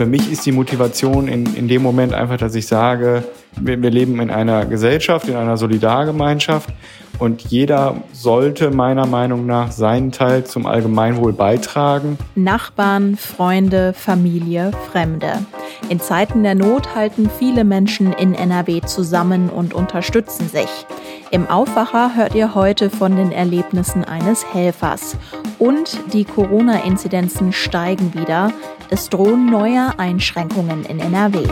Für mich ist die Motivation in, in dem Moment einfach, dass ich sage, wir, wir leben in einer Gesellschaft, in einer Solidargemeinschaft und jeder sollte meiner Meinung nach seinen Teil zum Allgemeinwohl beitragen. Nachbarn, Freunde, Familie, Fremde. In Zeiten der Not halten viele Menschen in NRW zusammen und unterstützen sich. Im Aufwacher hört ihr heute von den Erlebnissen eines Helfers. Und die Corona-Inzidenzen steigen wieder. Es drohen neue Einschränkungen in NRW.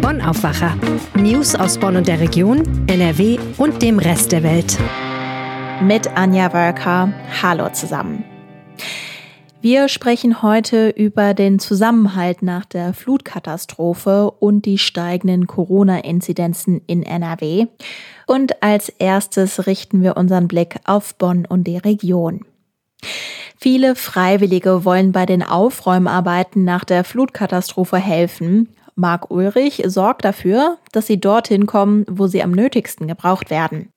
Bonn Aufwacher. News aus Bonn und der Region, NRW und dem Rest der Welt. Mit Anja Wölker. Hallo zusammen. Wir sprechen heute über den Zusammenhalt nach der Flutkatastrophe und die steigenden Corona-Inzidenzen in NRW. Und als erstes richten wir unseren Blick auf Bonn und die Region. Viele Freiwillige wollen bei den Aufräumarbeiten nach der Flutkatastrophe helfen. Marc Ulrich sorgt dafür, dass sie dorthin kommen, wo sie am nötigsten gebraucht werden.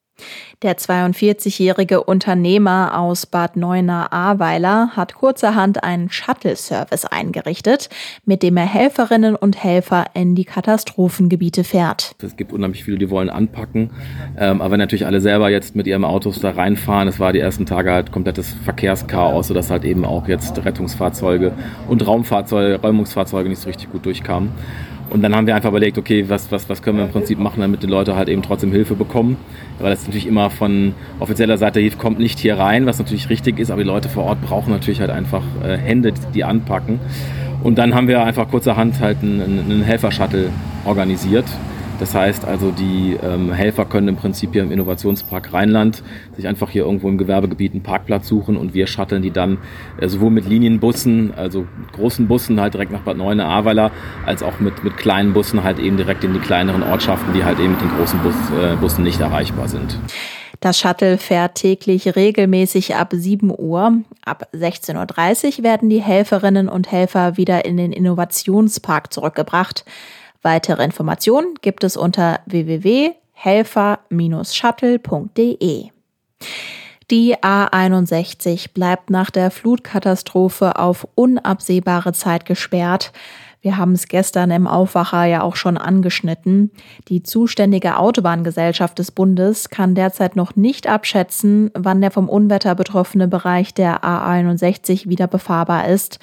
Der 42-jährige Unternehmer aus Bad Neuenahr-Ahrweiler hat kurzerhand einen Shuttle-Service eingerichtet, mit dem er Helferinnen und Helfer in die Katastrophengebiete fährt. Es gibt unheimlich viele, die wollen anpacken, ähm, aber natürlich alle selber jetzt mit ihren Autos da reinfahren. Es war die ersten Tage halt komplettes Verkehrschaos, sodass halt eben auch jetzt Rettungsfahrzeuge und Raumfahrzeuge, Räumungsfahrzeuge nicht so richtig gut durchkamen. Und dann haben wir einfach überlegt, okay, was, was, was können wir im Prinzip machen, damit die Leute halt eben trotzdem Hilfe bekommen. Weil das natürlich immer von offizieller Seite Hilfe kommt nicht hier rein, was natürlich richtig ist, aber die Leute vor Ort brauchen natürlich halt einfach äh, Hände, die anpacken. Und dann haben wir einfach kurzerhand halt einen, einen Helfer-Shuttle organisiert das heißt also, die ähm, Helfer können im Prinzip hier im Innovationspark Rheinland sich einfach hier irgendwo im Gewerbegebiet einen Parkplatz suchen und wir shutteln die dann äh, sowohl mit Linienbussen, also mit großen Bussen halt direkt nach Bad Neuenahr-Ahrweiler, als auch mit, mit kleinen Bussen halt eben direkt in die kleineren Ortschaften, die halt eben mit den großen Bus, äh, Bussen nicht erreichbar sind. Das Shuttle fährt täglich regelmäßig ab 7 Uhr. Ab 16.30 Uhr werden die Helferinnen und Helfer wieder in den Innovationspark zurückgebracht. Weitere Informationen gibt es unter www.helfer-shuttle.de. Die A61 bleibt nach der Flutkatastrophe auf unabsehbare Zeit gesperrt. Wir haben es gestern im Aufwacher ja auch schon angeschnitten. Die zuständige Autobahngesellschaft des Bundes kann derzeit noch nicht abschätzen, wann der vom Unwetter betroffene Bereich der A61 wieder befahrbar ist.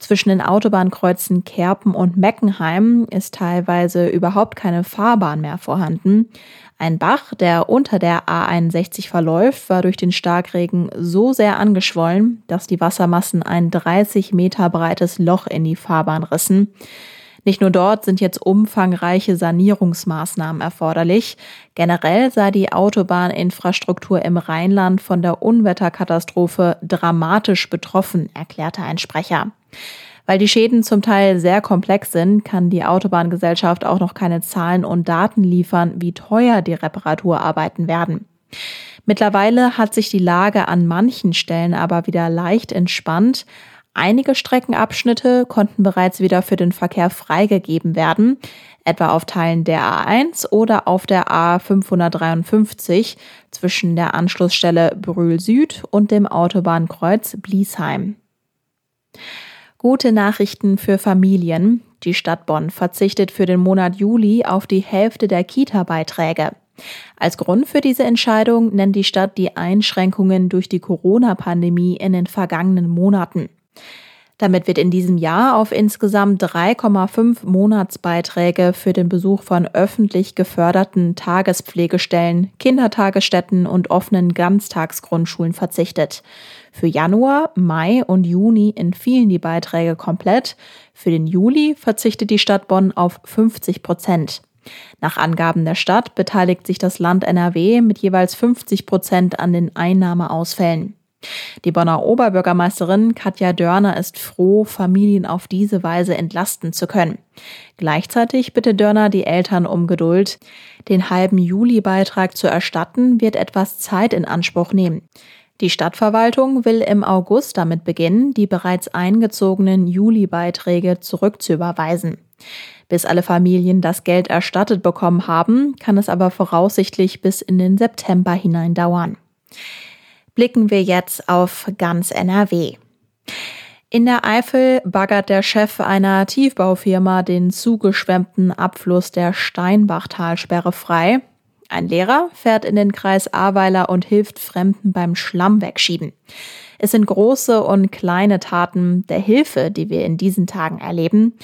Zwischen den Autobahnkreuzen Kerpen und Meckenheim ist teilweise überhaupt keine Fahrbahn mehr vorhanden. Ein Bach, der unter der A61 verläuft, war durch den Starkregen so sehr angeschwollen, dass die Wassermassen ein 30 Meter breites Loch in die Fahrbahn rissen. Nicht nur dort sind jetzt umfangreiche Sanierungsmaßnahmen erforderlich. Generell sei die Autobahninfrastruktur im Rheinland von der Unwetterkatastrophe dramatisch betroffen, erklärte ein Sprecher. Weil die Schäden zum Teil sehr komplex sind, kann die Autobahngesellschaft auch noch keine Zahlen und Daten liefern, wie teuer die Reparaturarbeiten werden. Mittlerweile hat sich die Lage an manchen Stellen aber wieder leicht entspannt. Einige Streckenabschnitte konnten bereits wieder für den Verkehr freigegeben werden, etwa auf Teilen der A1 oder auf der A553 zwischen der Anschlussstelle Brühl Süd und dem Autobahnkreuz Bliesheim. Gute Nachrichten für Familien. Die Stadt Bonn verzichtet für den Monat Juli auf die Hälfte der Kita-Beiträge. Als Grund für diese Entscheidung nennt die Stadt die Einschränkungen durch die Corona-Pandemie in den vergangenen Monaten. Damit wird in diesem Jahr auf insgesamt 3,5 Monatsbeiträge für den Besuch von öffentlich geförderten Tagespflegestellen, Kindertagesstätten und offenen Ganztagsgrundschulen verzichtet. Für Januar, Mai und Juni entfielen die Beiträge komplett. Für den Juli verzichtet die Stadt Bonn auf 50 Prozent. Nach Angaben der Stadt beteiligt sich das Land NRW mit jeweils 50 Prozent an den Einnahmeausfällen. Die Bonner Oberbürgermeisterin Katja Dörner ist froh, Familien auf diese Weise entlasten zu können. Gleichzeitig bitte Dörner die Eltern um Geduld. Den halben Juli-Beitrag zu erstatten, wird etwas Zeit in Anspruch nehmen. Die Stadtverwaltung will im August damit beginnen, die bereits eingezogenen Juli-Beiträge zurückzuüberweisen. Bis alle Familien das Geld erstattet bekommen haben, kann es aber voraussichtlich bis in den September hinein dauern blicken wir jetzt auf ganz NRW. In der Eifel baggert der Chef einer Tiefbaufirma den zugeschwemmten Abfluss der Steinbachtalsperre frei. Ein Lehrer fährt in den Kreis Ahrweiler und hilft Fremden beim Schlamm wegschieben. Es sind große und kleine Taten der Hilfe, die wir in diesen Tagen erleben.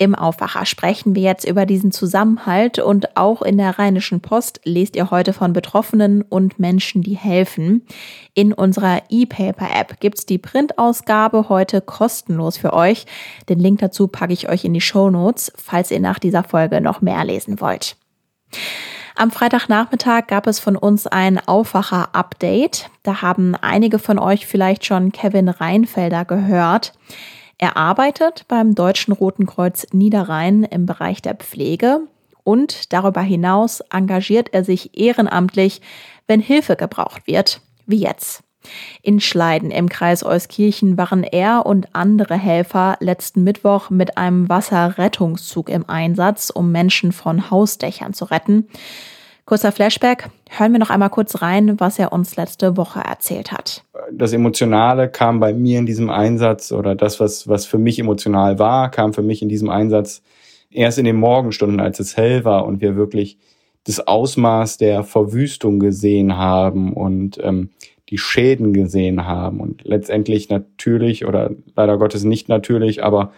Im Aufwacher sprechen wir jetzt über diesen Zusammenhalt und auch in der Rheinischen Post lest ihr heute von Betroffenen und Menschen, die helfen. In unserer E-Paper-App gibt's die Printausgabe heute kostenlos für euch. Den Link dazu packe ich euch in die Show Notes, falls ihr nach dieser Folge noch mehr lesen wollt. Am Freitagnachmittag gab es von uns ein Aufwacher-Update. Da haben einige von euch vielleicht schon Kevin Reinfelder gehört. Er arbeitet beim Deutschen Roten Kreuz Niederrhein im Bereich der Pflege und darüber hinaus engagiert er sich ehrenamtlich, wenn Hilfe gebraucht wird, wie jetzt. In Schleiden im Kreis Euskirchen waren er und andere Helfer letzten Mittwoch mit einem Wasserrettungszug im Einsatz, um Menschen von Hausdächern zu retten. Kurzer Flashback. Hören wir noch einmal kurz rein, was er uns letzte Woche erzählt hat. Das Emotionale kam bei mir in diesem Einsatz oder das, was, was für mich emotional war, kam für mich in diesem Einsatz erst in den Morgenstunden, als es hell war und wir wirklich das Ausmaß der Verwüstung gesehen haben und ähm, die Schäden gesehen haben und letztendlich natürlich oder leider Gottes nicht natürlich, aber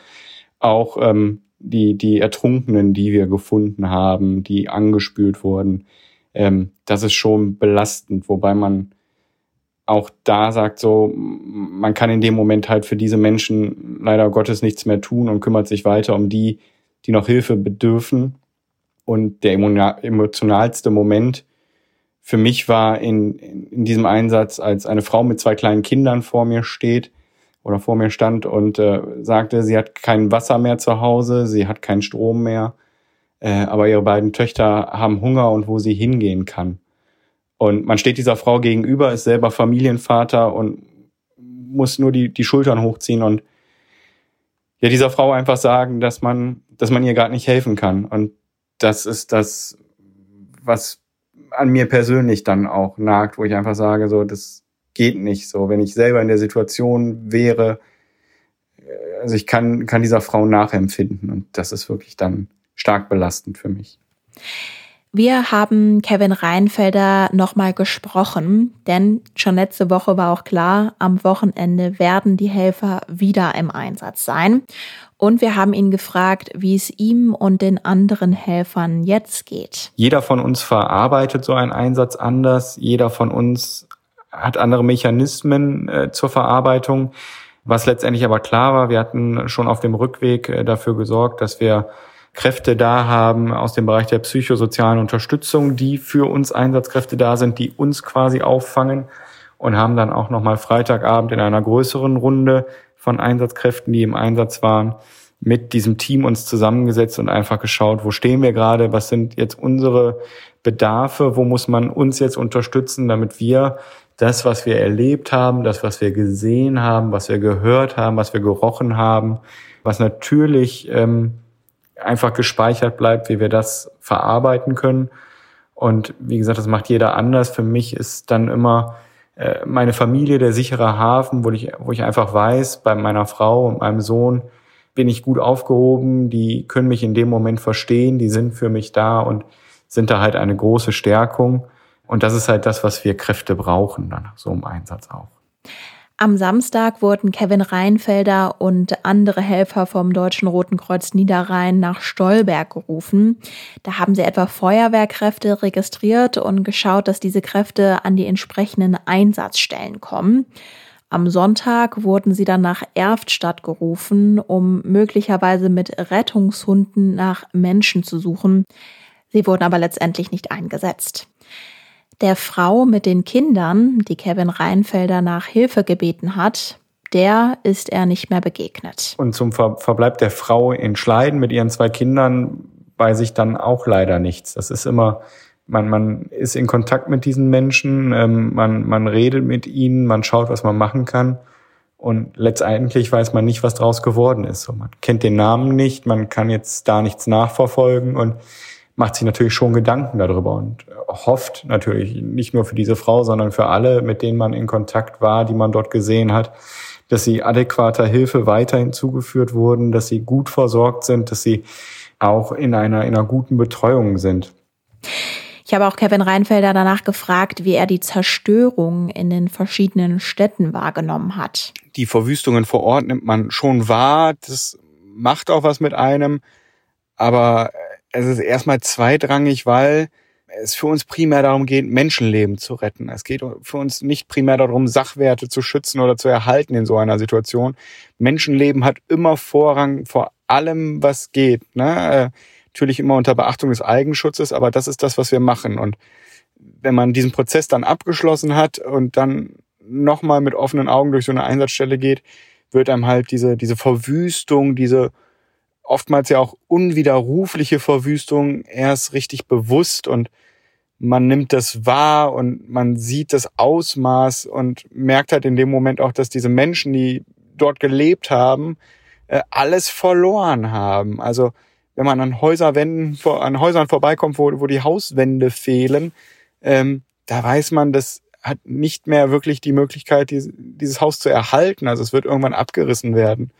auch ähm, die, die Ertrunkenen, die wir gefunden haben, die angespült wurden, ähm, das ist schon belastend, wobei man auch da sagt, so, man kann in dem Moment halt für diese Menschen leider Gottes nichts mehr tun und kümmert sich weiter um die, die noch Hilfe bedürfen. Und der emotionalste Moment für mich war in, in diesem Einsatz, als eine Frau mit zwei kleinen Kindern vor mir steht oder vor mir stand und äh, sagte, sie hat kein Wasser mehr zu Hause, sie hat keinen Strom mehr äh, aber ihre beiden Töchter haben Hunger und wo sie hingehen kann. Und man steht dieser Frau gegenüber, ist selber Familienvater und muss nur die, die Schultern hochziehen und ja, dieser Frau einfach sagen, dass man, dass man ihr gerade nicht helfen kann. Und das ist das, was an mir persönlich dann auch nagt, wo ich einfach sage, so, das geht nicht so. Wenn ich selber in der Situation wäre, äh, also ich kann, kann dieser Frau nachempfinden und das ist wirklich dann stark belastend für mich. Wir haben Kevin Reinfelder nochmal gesprochen, denn schon letzte Woche war auch klar, am Wochenende werden die Helfer wieder im Einsatz sein. Und wir haben ihn gefragt, wie es ihm und den anderen Helfern jetzt geht. Jeder von uns verarbeitet so einen Einsatz anders. Jeder von uns hat andere Mechanismen äh, zur Verarbeitung. Was letztendlich aber klar war, wir hatten schon auf dem Rückweg äh, dafür gesorgt, dass wir Kräfte da haben aus dem Bereich der psychosozialen Unterstützung, die für uns Einsatzkräfte da sind, die uns quasi auffangen und haben dann auch nochmal Freitagabend in einer größeren Runde von Einsatzkräften, die im Einsatz waren, mit diesem Team uns zusammengesetzt und einfach geschaut, wo stehen wir gerade, was sind jetzt unsere Bedarfe, wo muss man uns jetzt unterstützen, damit wir das, was wir erlebt haben, das, was wir gesehen haben, was wir gehört haben, was wir gerochen haben, was natürlich ähm, einfach gespeichert bleibt, wie wir das verarbeiten können. Und wie gesagt, das macht jeder anders. Für mich ist dann immer äh, meine Familie der sichere Hafen, wo ich, wo ich einfach weiß, bei meiner Frau und meinem Sohn bin ich gut aufgehoben, die können mich in dem Moment verstehen, die sind für mich da und sind da halt eine große Stärkung. Und das ist halt das, was wir Kräfte brauchen, dann so im Einsatz auch. Am Samstag wurden Kevin Reinfelder und andere Helfer vom Deutschen Roten Kreuz Niederrhein nach Stolberg gerufen. Da haben sie etwa Feuerwehrkräfte registriert und geschaut, dass diese Kräfte an die entsprechenden Einsatzstellen kommen. Am Sonntag wurden sie dann nach Erftstadt gerufen, um möglicherweise mit Rettungshunden nach Menschen zu suchen. Sie wurden aber letztendlich nicht eingesetzt. Der Frau mit den Kindern, die Kevin Reinfelder nach Hilfe gebeten hat, der ist er nicht mehr begegnet. Und zum Ver Verbleib der Frau in Schleiden mit ihren zwei Kindern weiß ich dann auch leider nichts. Das ist immer, man, man ist in Kontakt mit diesen Menschen, ähm, man, man redet mit ihnen, man schaut, was man machen kann. Und letztendlich weiß man nicht, was draus geworden ist. So, man kennt den Namen nicht, man kann jetzt da nichts nachverfolgen und macht sich natürlich schon Gedanken darüber und hofft natürlich nicht nur für diese Frau, sondern für alle, mit denen man in Kontakt war, die man dort gesehen hat, dass sie adäquater Hilfe weiterhin zugeführt wurden, dass sie gut versorgt sind, dass sie auch in einer, in einer guten Betreuung sind. Ich habe auch Kevin Reinfelder danach gefragt, wie er die Zerstörung in den verschiedenen Städten wahrgenommen hat. Die Verwüstungen vor Ort nimmt man schon wahr. Das macht auch was mit einem. Aber es ist erstmal zweitrangig, weil es für uns primär darum geht, Menschenleben zu retten. Es geht für uns nicht primär darum, Sachwerte zu schützen oder zu erhalten in so einer Situation. Menschenleben hat immer Vorrang vor allem, was geht. Ne? Natürlich immer unter Beachtung des Eigenschutzes, aber das ist das, was wir machen. Und wenn man diesen Prozess dann abgeschlossen hat und dann nochmal mit offenen Augen durch so eine Einsatzstelle geht, wird einem halt diese, diese Verwüstung, diese oftmals ja auch unwiderrufliche Verwüstung erst richtig bewusst und man nimmt das wahr und man sieht das Ausmaß und merkt halt in dem Moment auch, dass diese Menschen, die dort gelebt haben, äh, alles verloren haben. Also wenn man an Häuserwänden, an Häusern vorbeikommt, wo, wo die Hauswände fehlen, ähm, da weiß man, das hat nicht mehr wirklich die Möglichkeit, dieses, dieses Haus zu erhalten. Also es wird irgendwann abgerissen werden.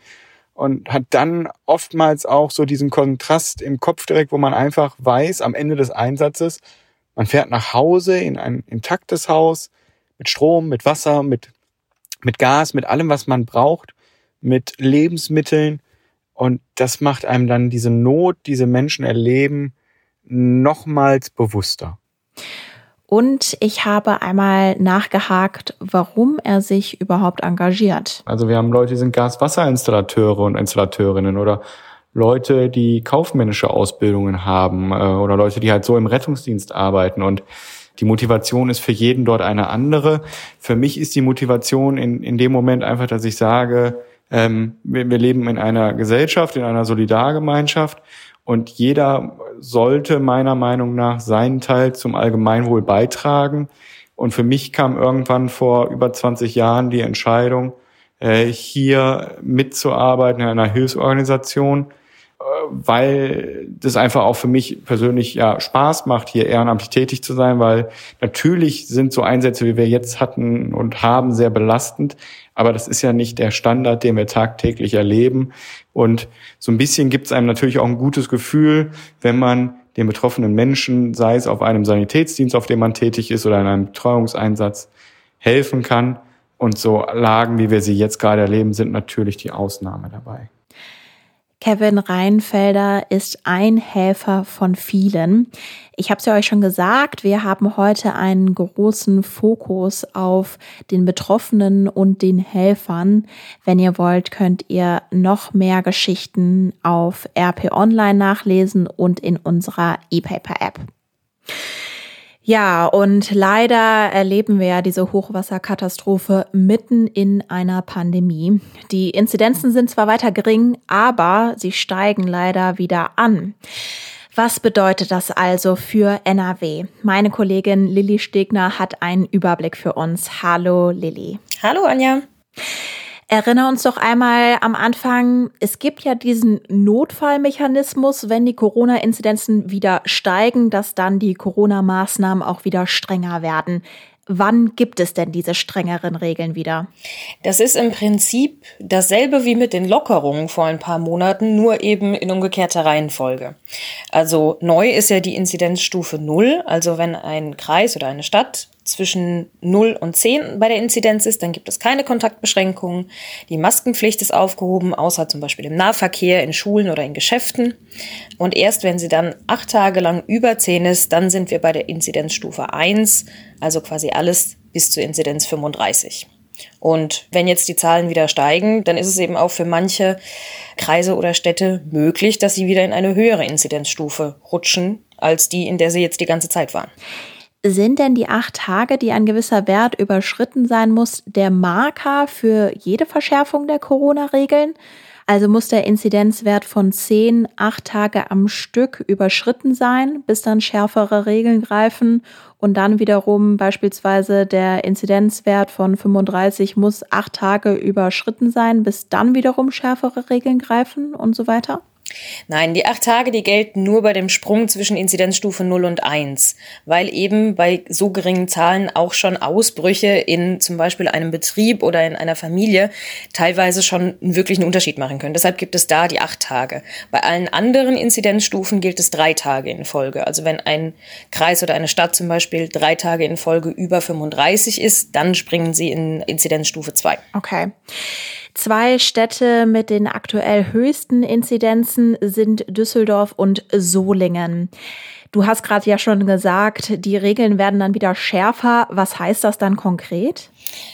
Und hat dann oftmals auch so diesen Kontrast im Kopf direkt, wo man einfach weiß, am Ende des Einsatzes, man fährt nach Hause in ein intaktes Haus mit Strom, mit Wasser, mit, mit Gas, mit allem, was man braucht, mit Lebensmitteln und das macht einem dann diese Not, diese Menschen erleben, nochmals bewusster. Und ich habe einmal nachgehakt, warum er sich überhaupt engagiert. Also wir haben Leute, die sind Gaswasserinstallateure und Installateurinnen oder Leute, die kaufmännische Ausbildungen haben äh, oder Leute, die halt so im Rettungsdienst arbeiten und die Motivation ist für jeden dort eine andere. Für mich ist die Motivation in, in dem Moment einfach, dass ich sage, ähm, wir, wir leben in einer Gesellschaft, in einer Solidargemeinschaft und jeder sollte meiner Meinung nach seinen Teil zum Allgemeinwohl beitragen. Und für mich kam irgendwann vor über 20 Jahren die Entscheidung, äh, hier mitzuarbeiten in einer Hilfsorganisation, weil das einfach auch für mich persönlich ja Spaß macht, hier ehrenamtlich tätig zu sein, weil natürlich sind so Einsätze, wie wir jetzt hatten und haben, sehr belastend. Aber das ist ja nicht der Standard, den wir tagtäglich erleben. Und so ein bisschen gibt es einem natürlich auch ein gutes Gefühl, wenn man den betroffenen Menschen, sei es auf einem Sanitätsdienst, auf dem man tätig ist, oder in einem Betreuungseinsatz, helfen kann. Und so Lagen, wie wir sie jetzt gerade erleben, sind natürlich die Ausnahme dabei. Kevin Reinfelder ist ein Helfer von vielen. Ich habe es ja euch schon gesagt, wir haben heute einen großen Fokus auf den Betroffenen und den Helfern. Wenn ihr wollt, könnt ihr noch mehr Geschichten auf RP Online nachlesen und in unserer E-Paper-App. Ja, und leider erleben wir ja diese Hochwasserkatastrophe mitten in einer Pandemie. Die Inzidenzen sind zwar weiter gering, aber sie steigen leider wieder an. Was bedeutet das also für NRW? Meine Kollegin Lilly Stegner hat einen Überblick für uns. Hallo Lilly. Hallo Anja. Erinnere uns doch einmal am Anfang, es gibt ja diesen Notfallmechanismus, wenn die Corona-Inzidenzen wieder steigen, dass dann die Corona-Maßnahmen auch wieder strenger werden. Wann gibt es denn diese strengeren Regeln wieder? Das ist im Prinzip dasselbe wie mit den Lockerungen vor ein paar Monaten, nur eben in umgekehrter Reihenfolge. Also neu ist ja die Inzidenzstufe 0, also wenn ein Kreis oder eine Stadt zwischen 0 und 10 bei der Inzidenz ist, dann gibt es keine Kontaktbeschränkungen. Die Maskenpflicht ist aufgehoben, außer zum Beispiel im Nahverkehr, in Schulen oder in Geschäften. Und erst wenn sie dann acht Tage lang über 10 ist, dann sind wir bei der Inzidenzstufe 1, also quasi alles bis zur Inzidenz 35. Und wenn jetzt die Zahlen wieder steigen, dann ist es eben auch für manche Kreise oder Städte möglich, dass sie wieder in eine höhere Inzidenzstufe rutschen, als die, in der sie jetzt die ganze Zeit waren. Sind denn die acht Tage, die ein gewisser Wert überschritten sein muss, der Marker für jede Verschärfung der Corona-Regeln? Also muss der Inzidenzwert von 10 acht Tage am Stück überschritten sein, bis dann schärfere Regeln greifen und dann wiederum beispielsweise der Inzidenzwert von 35 muss acht Tage überschritten sein, bis dann wiederum schärfere Regeln greifen und so weiter? Nein, die acht Tage, die gelten nur bei dem Sprung zwischen Inzidenzstufe 0 und 1, weil eben bei so geringen Zahlen auch schon Ausbrüche in zum Beispiel einem Betrieb oder in einer Familie teilweise schon wirklich einen Unterschied machen können. Deshalb gibt es da die acht Tage. Bei allen anderen Inzidenzstufen gilt es drei Tage in Folge. Also wenn ein Kreis oder eine Stadt zum Beispiel drei Tage in Folge über 35 ist, dann springen sie in Inzidenzstufe 2. Okay. Zwei Städte mit den aktuell höchsten Inzidenzen sind Düsseldorf und Solingen. Du hast gerade ja schon gesagt, die Regeln werden dann wieder schärfer. Was heißt das dann konkret?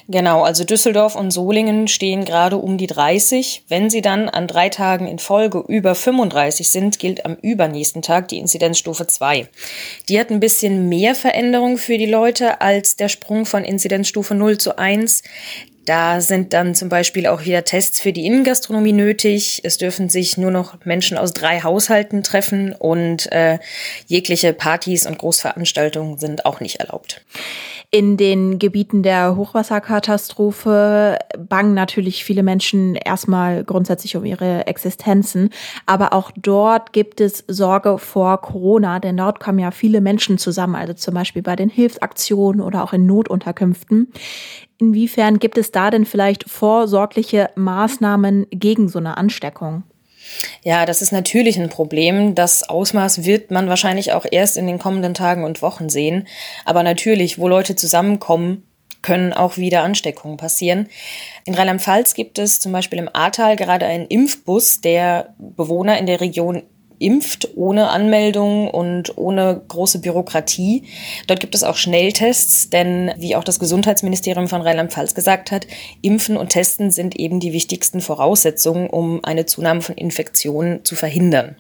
Genau, also Düsseldorf und Solingen stehen gerade um die 30. Wenn sie dann an drei Tagen in Folge über 35 sind, gilt am übernächsten Tag die Inzidenzstufe 2. Die hat ein bisschen mehr Veränderung für die Leute als der Sprung von Inzidenzstufe 0 zu 1. Da sind dann zum Beispiel auch wieder Tests für die Innengastronomie nötig. Es dürfen sich nur noch Menschen aus drei Haushalten treffen und äh, jegliche Partys und Großveranstaltungen sind auch nicht erlaubt. In den Gebieten der Hochwasserkatastrophe bangen natürlich viele Menschen erstmal grundsätzlich um ihre Existenzen. Aber auch dort gibt es Sorge vor Corona, denn dort kommen ja viele Menschen zusammen, also zum Beispiel bei den Hilfsaktionen oder auch in Notunterkünften. Inwiefern gibt es da denn vielleicht vorsorgliche Maßnahmen gegen so eine Ansteckung? Ja, das ist natürlich ein Problem. Das Ausmaß wird man wahrscheinlich auch erst in den kommenden Tagen und Wochen sehen. Aber natürlich, wo Leute zusammenkommen, können auch wieder Ansteckungen passieren. In Rheinland-Pfalz gibt es zum Beispiel im Ahrtal gerade einen Impfbus, der Bewohner in der Region impft ohne Anmeldung und ohne große Bürokratie. Dort gibt es auch Schnelltests, denn wie auch das Gesundheitsministerium von Rheinland-Pfalz gesagt hat, Impfen und Testen sind eben die wichtigsten Voraussetzungen, um eine Zunahme von Infektionen zu verhindern.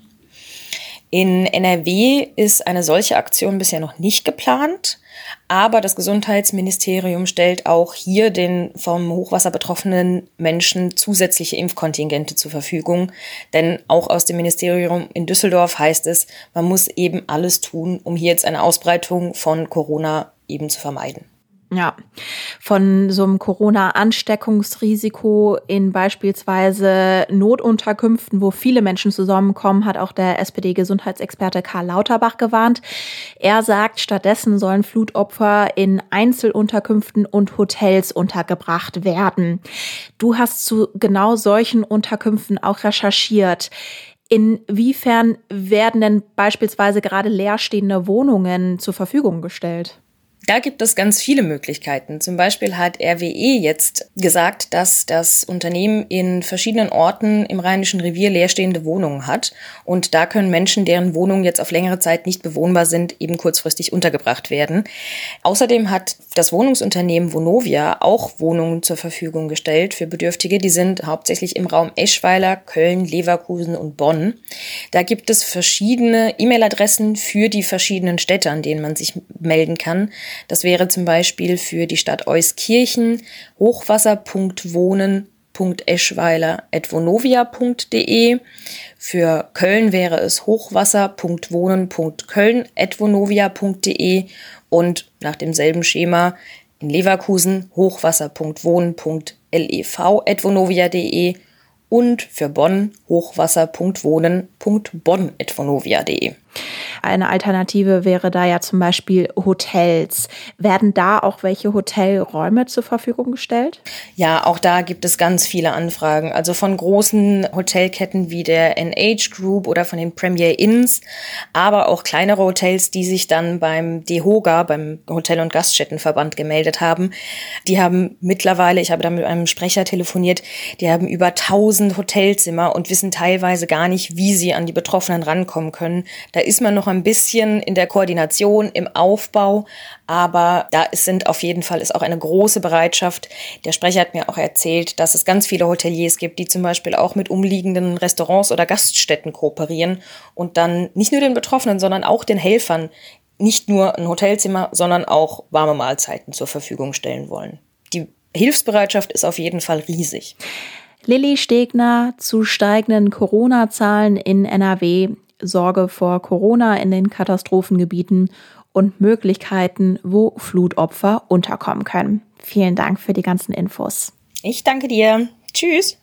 In NRW ist eine solche Aktion bisher noch nicht geplant. Aber das Gesundheitsministerium stellt auch hier den vom Hochwasser betroffenen Menschen zusätzliche Impfkontingente zur Verfügung. Denn auch aus dem Ministerium in Düsseldorf heißt es, man muss eben alles tun, um hier jetzt eine Ausbreitung von Corona eben zu vermeiden. Ja, von so einem Corona-Ansteckungsrisiko in beispielsweise Notunterkünften, wo viele Menschen zusammenkommen, hat auch der SPD-Gesundheitsexperte Karl Lauterbach gewarnt. Er sagt, stattdessen sollen Flutopfer in Einzelunterkünften und Hotels untergebracht werden. Du hast zu genau solchen Unterkünften auch recherchiert. Inwiefern werden denn beispielsweise gerade leerstehende Wohnungen zur Verfügung gestellt? Da gibt es ganz viele Möglichkeiten. Zum Beispiel hat RWE jetzt gesagt, dass das Unternehmen in verschiedenen Orten im Rheinischen Revier leerstehende Wohnungen hat. Und da können Menschen, deren Wohnungen jetzt auf längere Zeit nicht bewohnbar sind, eben kurzfristig untergebracht werden. Außerdem hat das Wohnungsunternehmen Vonovia auch Wohnungen zur Verfügung gestellt für Bedürftige. Die sind hauptsächlich im Raum Eschweiler, Köln, Leverkusen und Bonn. Da gibt es verschiedene E-Mail-Adressen für die verschiedenen Städte, an denen man sich melden kann. Das wäre zum Beispiel für die Stadt Euskirchen hochwasser.wohnen.eschweiler.vonovia.de. Für Köln wäre es hochwasser.wohnen.köln.vonovia.de und nach demselben Schema in Leverkusen hochwasser.wohnen.lev.vonovia.de und für Bonn hochwasser.wohnen.bonn.vonovia.de. Eine Alternative wäre da ja zum Beispiel Hotels. Werden da auch welche Hotelräume zur Verfügung gestellt? Ja, auch da gibt es ganz viele Anfragen. Also von großen Hotelketten wie der NH Group oder von den Premier Inns, aber auch kleinere Hotels, die sich dann beim DEHOGA, beim Hotel- und Gaststättenverband gemeldet haben. Die haben mittlerweile, ich habe da mit einem Sprecher telefoniert, die haben über 1000 Hotelzimmer und wissen teilweise gar nicht, wie sie an die Betroffenen rankommen können. Da ist man noch ein bisschen in der Koordination, im Aufbau, aber da sind auf jeden Fall ist auch eine große Bereitschaft. Der Sprecher hat mir auch erzählt, dass es ganz viele Hoteliers gibt, die zum Beispiel auch mit umliegenden Restaurants oder Gaststätten kooperieren und dann nicht nur den Betroffenen, sondern auch den Helfern nicht nur ein Hotelzimmer, sondern auch warme Mahlzeiten zur Verfügung stellen wollen. Die Hilfsbereitschaft ist auf jeden Fall riesig. Lilly Stegner zu steigenden Corona-Zahlen in NRW Sorge vor Corona in den Katastrophengebieten und Möglichkeiten, wo Flutopfer unterkommen können. Vielen Dank für die ganzen Infos. Ich danke dir. Tschüss.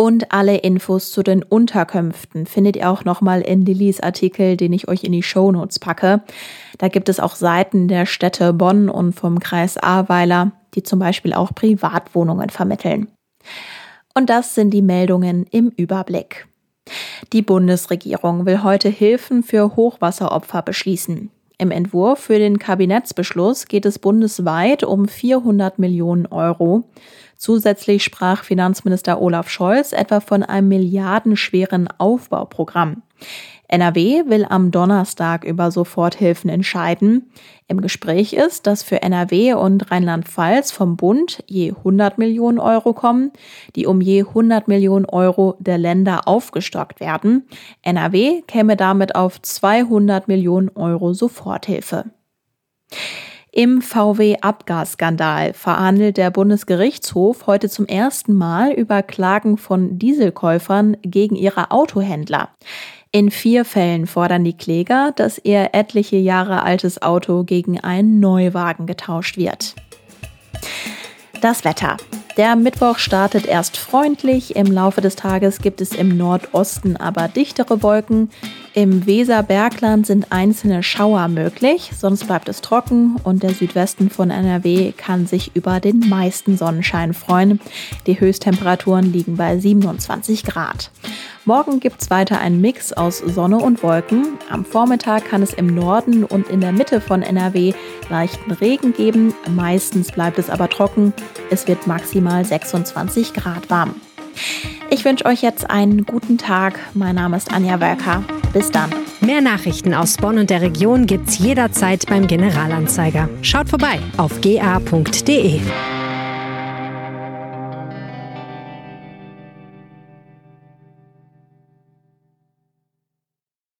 Und alle Infos zu den Unterkünften findet ihr auch nochmal in Lillys Artikel, den ich euch in die Shownotes packe. Da gibt es auch Seiten der Städte Bonn und vom Kreis Ahrweiler, die zum Beispiel auch Privatwohnungen vermitteln. Und das sind die Meldungen im Überblick. Die Bundesregierung will heute Hilfen für Hochwasseropfer beschließen. Im Entwurf für den Kabinettsbeschluss geht es bundesweit um 400 Millionen Euro. Zusätzlich sprach Finanzminister Olaf Scholz etwa von einem milliardenschweren Aufbauprogramm. NRW will am Donnerstag über Soforthilfen entscheiden. Im Gespräch ist, dass für NRW und Rheinland-Pfalz vom Bund je 100 Millionen Euro kommen, die um je 100 Millionen Euro der Länder aufgestockt werden. NRW käme damit auf 200 Millionen Euro Soforthilfe. Im VW-Abgasskandal verhandelt der Bundesgerichtshof heute zum ersten Mal über Klagen von Dieselkäufern gegen ihre Autohändler. In vier Fällen fordern die Kläger, dass ihr etliche Jahre altes Auto gegen einen Neuwagen getauscht wird. Das Wetter. Der Mittwoch startet erst freundlich, im Laufe des Tages gibt es im Nordosten aber dichtere Wolken. Im Weserbergland sind einzelne Schauer möglich, sonst bleibt es trocken und der Südwesten von NRW kann sich über den meisten Sonnenschein freuen. Die Höchsttemperaturen liegen bei 27 Grad. Morgen gibt es weiter einen Mix aus Sonne und Wolken. Am Vormittag kann es im Norden und in der Mitte von NRW leichten Regen geben. Meistens bleibt es aber trocken. Es wird maximal 26 Grad warm. Ich wünsche euch jetzt einen guten Tag. Mein Name ist Anja Wölker. Bis dann. Mehr Nachrichten aus Bonn und der Region gibt's jederzeit beim Generalanzeiger. Schaut vorbei auf ga.de.